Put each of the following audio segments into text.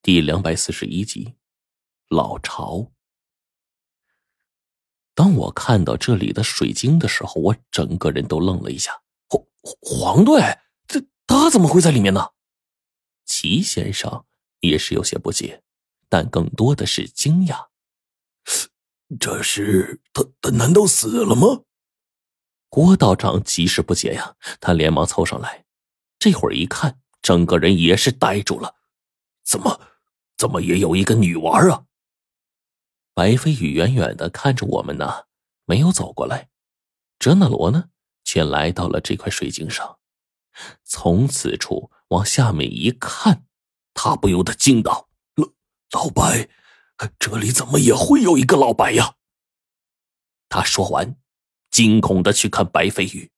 第两百四十一集，老巢。当我看到这里的水晶的时候，我整个人都愣了一下。黄黄队，这他怎么会在里面呢？齐先生也是有些不解，但更多的是惊讶。这是他，他难道死了吗？郭道长极是不解呀，他连忙凑上来，这会儿一看，整个人也是呆住了。怎么？怎么也有一个女娃啊？白飞宇远远的看着我们呢，没有走过来。哲那罗呢，却来到了这块水晶上，从此处往下面一看，他不由得惊道：“老老白，这里怎么也会有一个老白呀？”他说完，惊恐的去看白飞宇，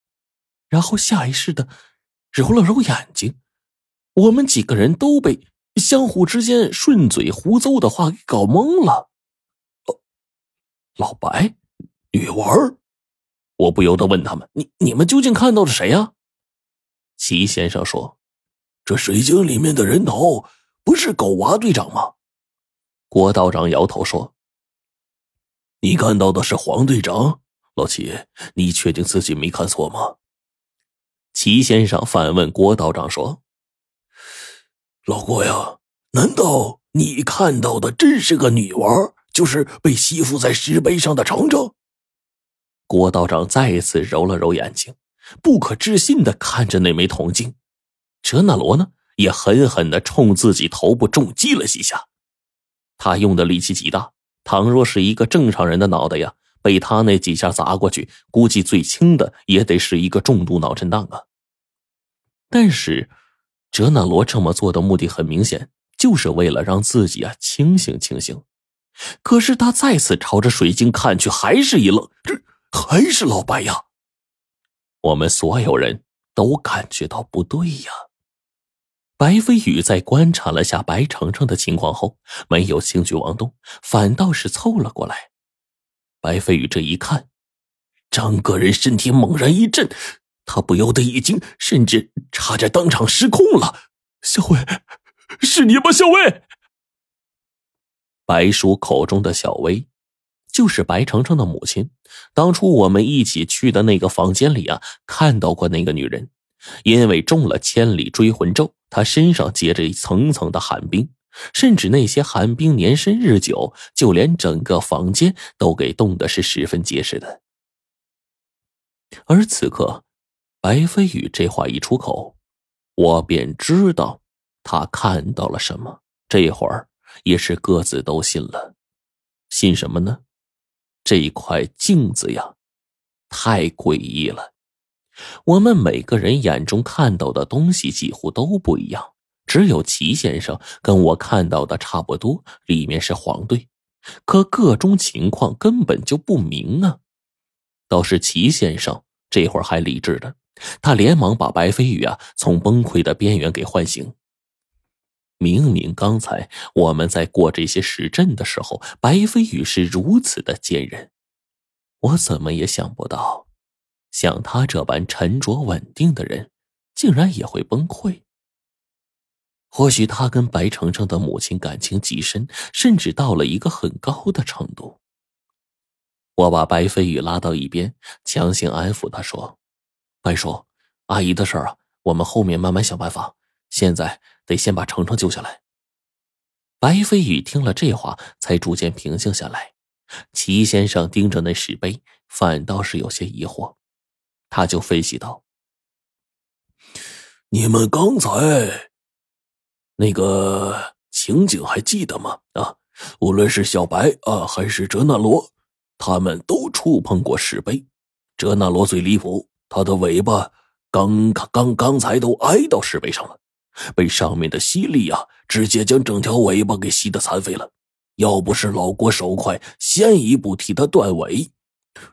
然后下意识的揉了揉眼睛。我们几个人都被。相互之间顺嘴胡诌的话给搞懵了。老白，女娃我不由得问他们：“你你们究竟看到了谁呀？”齐先生说：“这水晶里面的人头不是狗娃队长吗？”郭道长摇头说：“你看到的是黄队长。老齐，你确定自己没看错吗？”齐先生反问郭道长说。老郭呀，难道你看到的真是个女娃？就是被吸附在石碑上的程程？郭道长再次揉了揉眼睛，不可置信的看着那枚铜镜。哲那罗呢，也狠狠的冲自己头部重击了几下。他用的力气极大，倘若是一个正常人的脑袋呀，被他那几下砸过去，估计最轻的也得是一个重度脑震荡啊。但是。哲那罗这么做的目的很明显，就是为了让自己啊清醒清醒。可是他再次朝着水晶看去，还是一愣，这还是老白呀！我们所有人都感觉到不对呀。白飞宇在观察了下白程程的情况后，没有轻举妄动，反倒是凑了过来。白飞宇这一看，整个人身体猛然一震。他不由得一惊，甚至差点当场失控了。小薇，是你吗？小薇，白叔口中的小薇，就是白程程的母亲。当初我们一起去的那个房间里啊，看到过那个女人。因为中了千里追魂咒，她身上结着一层层的寒冰，甚至那些寒冰年深日久，就连整个房间都给冻得是十分结实的。而此刻。白飞宇这话一出口，我便知道他看到了什么。这会儿也是各自都信了，信什么呢？这一块镜子呀，太诡异了。我们每个人眼中看到的东西几乎都不一样，只有齐先生跟我看到的差不多，里面是黄队，可各种情况根本就不明啊。倒是齐先生这会儿还理智的。他连忙把白飞宇啊从崩溃的边缘给唤醒。明明刚才我们在过这些石阵的时候，白飞宇是如此的坚韧，我怎么也想不到，像他这般沉着稳定的人，竟然也会崩溃。或许他跟白程程的母亲感情极深，甚至到了一个很高的程度。我把白飞宇拉到一边，强行安抚他说。白叔，阿姨的事儿啊，我们后面慢慢想办法。现在得先把程程救下来。白飞宇听了这话，才逐渐平静下来。齐先生盯着那石碑，反倒是有些疑惑。他就分析道：“你们刚才那个情景还记得吗？啊，无论是小白啊，还是哲那罗，他们都触碰过石碑。哲那罗最离谱。”他的尾巴刚刚刚才都挨到石碑上了，被上面的吸力啊，直接将整条尾巴给吸得残废了。要不是老郭手快，先一步替他断尾，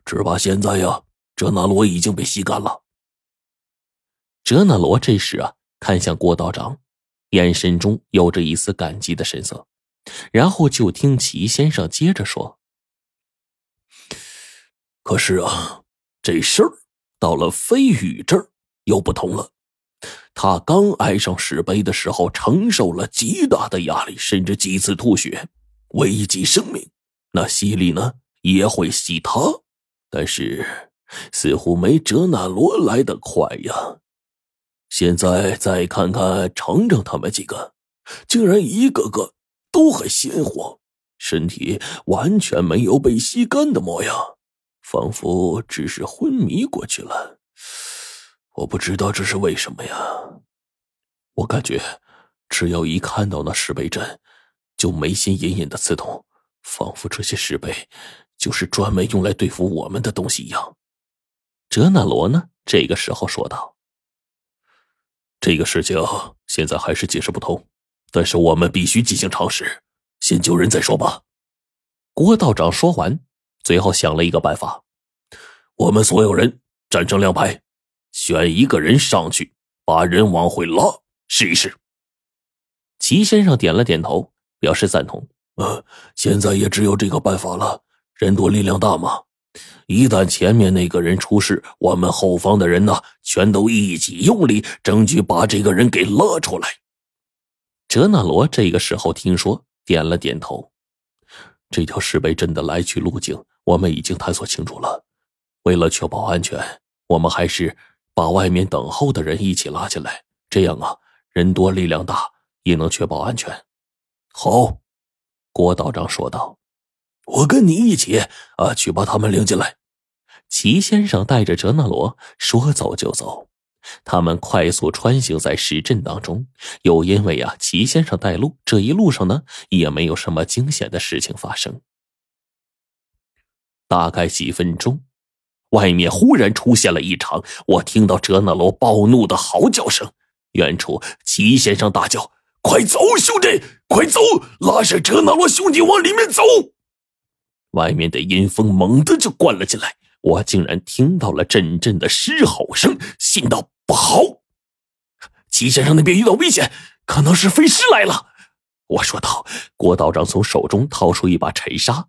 只怕现在呀，哲那罗已经被吸干了。哲那罗这时啊，看向郭道长，眼神中有着一丝感激的神色，然后就听齐先生接着说：“可是啊，这事儿……”到了飞羽这儿又不同了，他刚挨上石碑的时候，承受了极大的压力，甚至几次吐血，危及生命。那吸力呢，也会吸他，但是似乎没哲那罗来的快呀。现在再看看程程他们几个，竟然一个个都很鲜活，身体完全没有被吸干的模样，仿佛只是昏迷过去了。我不知道这是为什么呀？我感觉，只要一看到那石碑阵，就眉心隐隐的刺痛，仿佛这些石碑就是专门用来对付我们的东西一样。哲那罗呢？这个时候说道：“这个事情现在还是解释不通，但是我们必须进行尝试，先救人再说吧。”郭道长说完，最后想了一个办法：我们所有人站成两排。选一个人上去，把人往回拉，试一试。齐先生点了点头，表示赞同。呃，现在也只有这个办法了。人多力量大嘛，一旦前面那个人出事，我们后方的人呢，全都一起用力，争取把这个人给拉出来。哲那罗这个时候听说，点了点头。这条石碑镇的来去路径，我们已经探索清楚了。为了确保安全，我们还是。把外面等候的人一起拉进来，这样啊，人多力量大，也能确保安全。好，郭道长说道：“我跟你一起啊，去把他们领进来。”齐先生带着哲那罗说走就走，他们快速穿行在石阵当中。又因为啊，齐先生带路，这一路上呢，也没有什么惊险的事情发生。大概几分钟。外面忽然出现了异常，我听到哲那罗暴怒的嚎叫声。远处，齐先生大叫：“快走，兄弟，快走！拉上哲那罗兄弟往里面走！”外面的阴风猛地就灌了进来，我竟然听到了阵阵的狮吼声，心道不好，齐先生那边遇到危险，可能是飞尸来了。我说道：“郭道长从手中掏出一把柴沙。”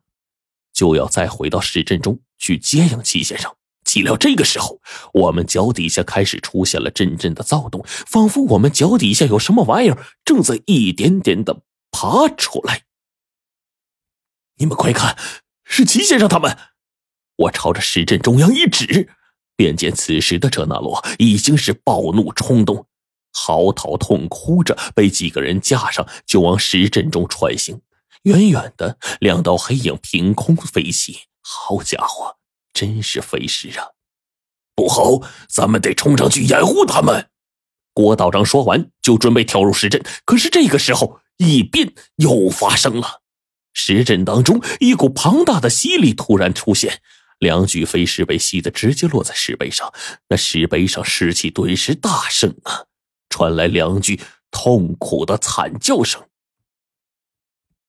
就要再回到石阵中去接应齐先生，岂料这个时候，我们脚底下开始出现了阵阵的躁动，仿佛我们脚底下有什么玩意儿正在一点点的爬出来。你们快看，是齐先生他们！我朝着石阵中央一指，便见此时的哲那罗已经是暴怒冲动，嚎啕痛哭着，被几个人架上，就往石阵中穿行。远远的，两道黑影凭空飞起。好家伙，真是飞尸啊！不好，咱们得冲上去掩护他们。郭道长说完，就准备跳入石阵。可是这个时候，异变又发生了。石阵当中，一股庞大的吸力突然出现，两具飞尸被吸得直接落在石碑上。那石碑上尸气顿时大盛啊，传来两句痛苦的惨叫声。